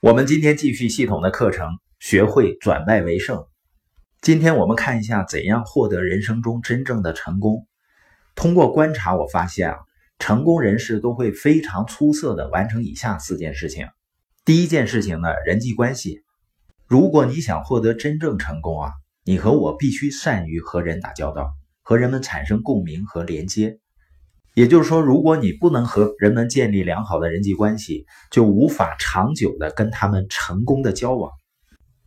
我们今天继续系统的课程，学会转败为胜。今天我们看一下怎样获得人生中真正的成功。通过观察，我发现啊，成功人士都会非常出色的完成以下四件事情。第一件事情呢，人际关系。如果你想获得真正成功啊，你和我必须善于和人打交道，和人们产生共鸣和连接。也就是说，如果你不能和人们建立良好的人际关系，就无法长久的跟他们成功的交往。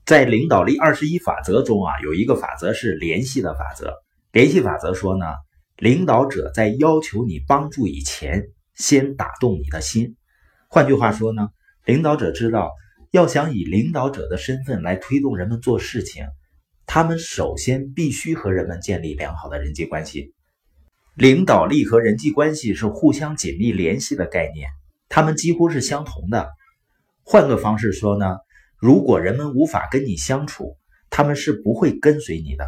在领导力二十一法则中啊，有一个法则是联系的法则。联系法则说呢，领导者在要求你帮助以前，先打动你的心。换句话说呢，领导者知道，要想以领导者的身份来推动人们做事情，他们首先必须和人们建立良好的人际关系。领导力和人际关系是互相紧密联系的概念，它们几乎是相同的。换个方式说呢，如果人们无法跟你相处，他们是不会跟随你的。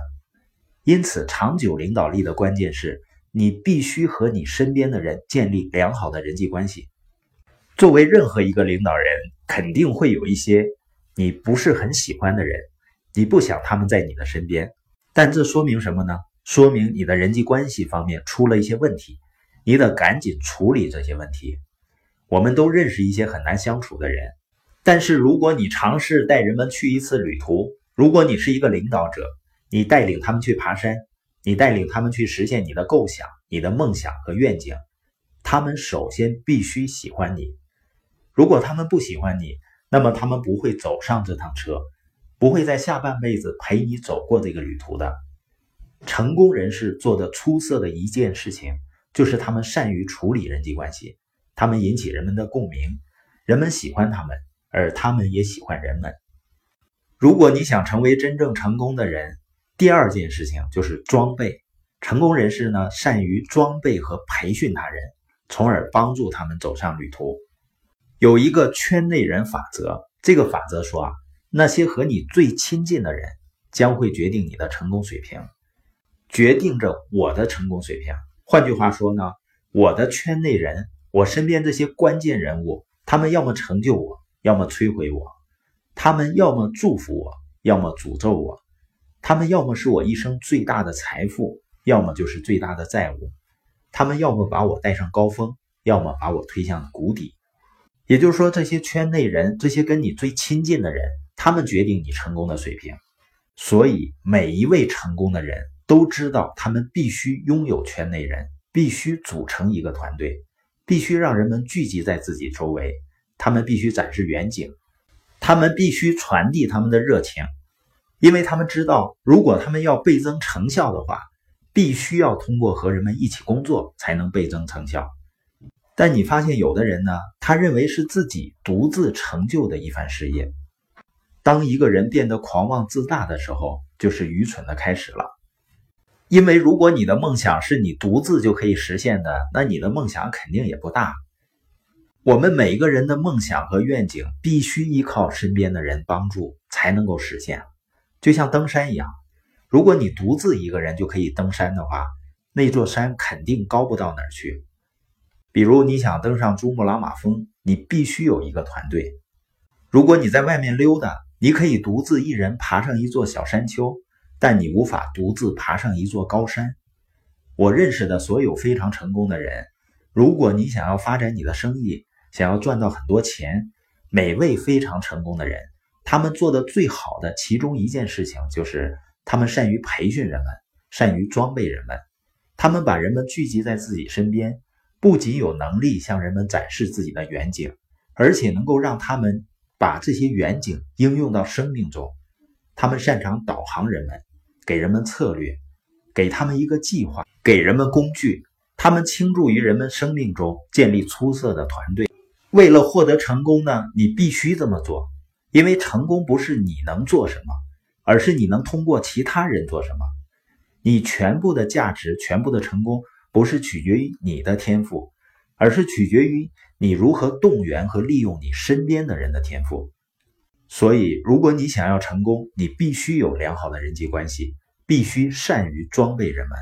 因此，长久领导力的关键是你必须和你身边的人建立良好的人际关系。作为任何一个领导人，肯定会有一些你不是很喜欢的人，你不想他们在你的身边，但这说明什么呢？说明你的人际关系方面出了一些问题，你得赶紧处理这些问题。我们都认识一些很难相处的人，但是如果你尝试带人们去一次旅途，如果你是一个领导者，你带领他们去爬山，你带领他们去实现你的构想、你的梦想和愿景，他们首先必须喜欢你。如果他们不喜欢你，那么他们不会走上这趟车，不会在下半辈子陪你走过这个旅途的。成功人士做的出色的一件事情，就是他们善于处理人际关系，他们引起人们的共鸣，人们喜欢他们，而他们也喜欢人们。如果你想成为真正成功的人，第二件事情就是装备。成功人士呢，善于装备和培训他人，从而帮助他们走上旅途。有一个圈内人法则，这个法则说啊，那些和你最亲近的人，将会决定你的成功水平。决定着我的成功水平。换句话说呢，我的圈内人，我身边这些关键人物，他们要么成就我，要么摧毁我；他们要么祝福我，要么诅咒我；他们要么是我一生最大的财富，要么就是最大的债务；他们要么把我带上高峰，要么把我推向谷底。也就是说，这些圈内人，这些跟你最亲近的人，他们决定你成功的水平。所以，每一位成功的人。都知道他们必须拥有圈内人，必须组成一个团队，必须让人们聚集在自己周围。他们必须展示远景，他们必须传递他们的热情，因为他们知道，如果他们要倍增成效的话，必须要通过和人们一起工作才能倍增成效。但你发现有的人呢，他认为是自己独自成就的一番事业。当一个人变得狂妄自大的时候，就是愚蠢的开始了。因为如果你的梦想是你独自就可以实现的，那你的梦想肯定也不大。我们每一个人的梦想和愿景必须依靠身边的人帮助才能够实现，就像登山一样，如果你独自一个人就可以登山的话，那座山肯定高不到哪儿去。比如你想登上珠穆朗玛峰，你必须有一个团队。如果你在外面溜达，你可以独自一人爬上一座小山丘。但你无法独自爬上一座高山。我认识的所有非常成功的人，如果你想要发展你的生意，想要赚到很多钱，每位非常成功的人，他们做的最好的其中一件事情就是，他们善于培训人们，善于装备人们。他们把人们聚集在自己身边，不仅有能力向人们展示自己的远景，而且能够让他们把这些远景应用到生命中。他们擅长导航人们。给人们策略，给他们一个计划，给人们工具。他们倾注于人们生命中，建立出色的团队。为了获得成功呢，你必须这么做，因为成功不是你能做什么，而是你能通过其他人做什么。你全部的价值，全部的成功，不是取决于你的天赋，而是取决于你如何动员和利用你身边的人的天赋。所以，如果你想要成功，你必须有良好的人际关系，必须善于装备人们。